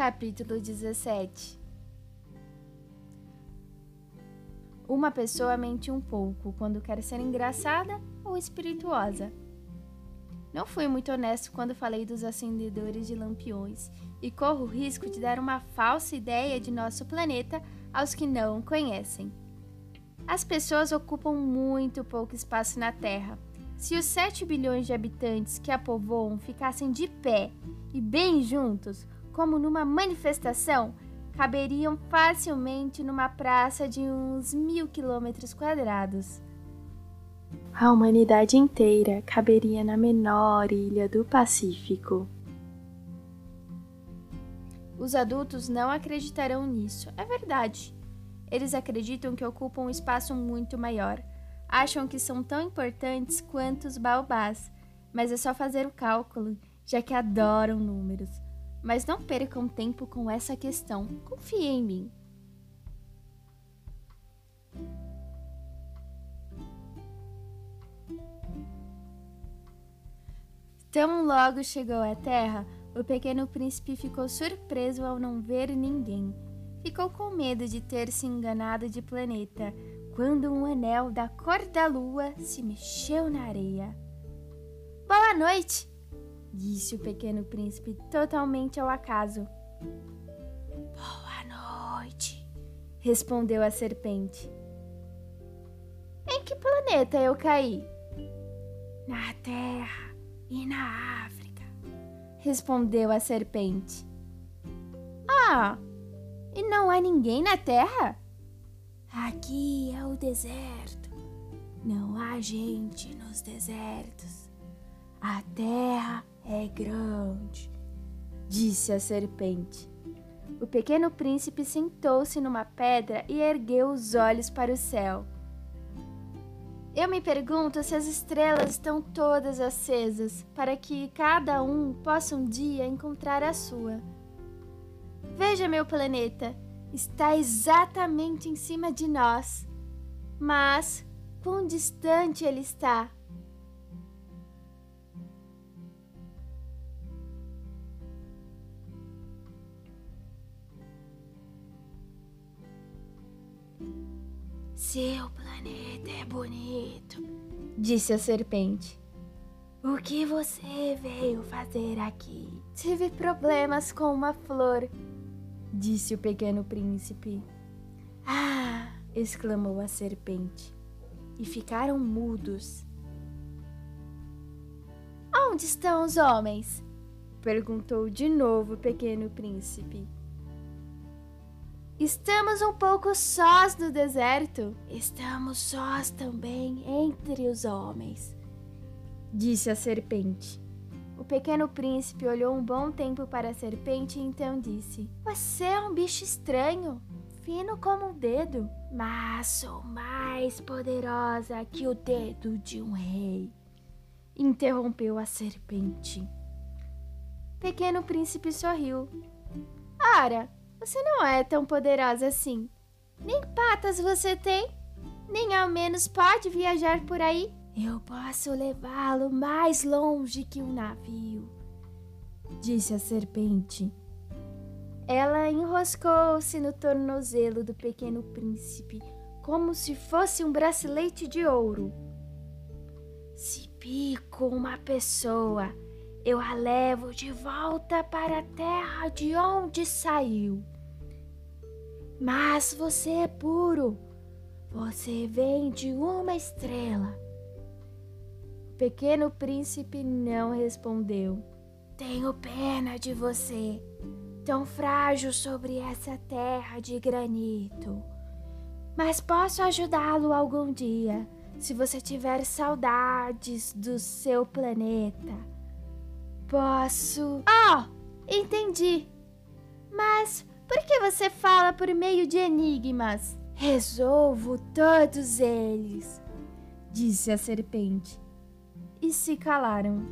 Capítulo 17 Uma pessoa mente um pouco quando quer ser engraçada ou espirituosa. Não fui muito honesto quando falei dos acendedores de lampiões e corro o risco de dar uma falsa ideia de nosso planeta aos que não conhecem. As pessoas ocupam muito pouco espaço na Terra. Se os 7 bilhões de habitantes que a povoam ficassem de pé e bem juntos, como numa manifestação, caberiam facilmente numa praça de uns mil quilômetros quadrados. A humanidade inteira caberia na menor ilha do Pacífico. Os adultos não acreditarão nisso, é verdade. Eles acreditam que ocupam um espaço muito maior. Acham que são tão importantes quanto os baobás, mas é só fazer o cálculo, já que adoram números. Mas não percam tempo com essa questão. Confie em mim. Tão logo chegou à Terra, o pequeno príncipe ficou surpreso ao não ver ninguém. Ficou com medo de ter se enganado de planeta quando um anel da cor da lua se mexeu na areia. Boa noite! Disse o pequeno príncipe totalmente ao acaso. Boa noite, respondeu a serpente. Em que planeta eu caí? Na Terra e na África, respondeu a serpente. Ah, e não há ninguém na Terra? Aqui é o deserto. Não há gente nos desertos. A terra é grande, disse a serpente. O pequeno príncipe sentou-se numa pedra e ergueu os olhos para o céu. Eu me pergunto se as estrelas estão todas acesas para que cada um possa um dia encontrar a sua. Veja meu planeta, está exatamente em cima de nós. Mas quão distante ele está? Seu planeta é bonito, disse a serpente. O que você veio fazer aqui? Tive problemas com uma flor, disse o pequeno príncipe. Ah! exclamou a serpente. E ficaram mudos. Onde estão os homens? perguntou de novo o pequeno príncipe. Estamos um pouco sós no deserto. Estamos sós também entre os homens, disse a serpente. O pequeno príncipe olhou um bom tempo para a serpente e então disse: Você é um bicho estranho, fino como um dedo, mas sou mais poderosa que o dedo de um rei. Interrompeu a serpente. Pequeno príncipe sorriu. Ora, você não é tão poderosa assim. Nem patas você tem, nem ao menos pode viajar por aí. Eu posso levá-lo mais longe que um navio, disse a serpente. Ela enroscou-se no tornozelo do pequeno príncipe, como se fosse um bracelete de ouro. Se pico uma pessoa, eu a levo de volta para a terra de onde saiu. Mas você é puro, você vem de uma estrela. O pequeno príncipe não respondeu. Tenho pena de você, tão frágil sobre essa terra de granito. Mas posso ajudá-lo algum dia, se você tiver saudades do seu planeta posso. Oh, entendi. Mas por que você fala por meio de enigmas? Resolvo todos eles, disse a serpente. E se calaram.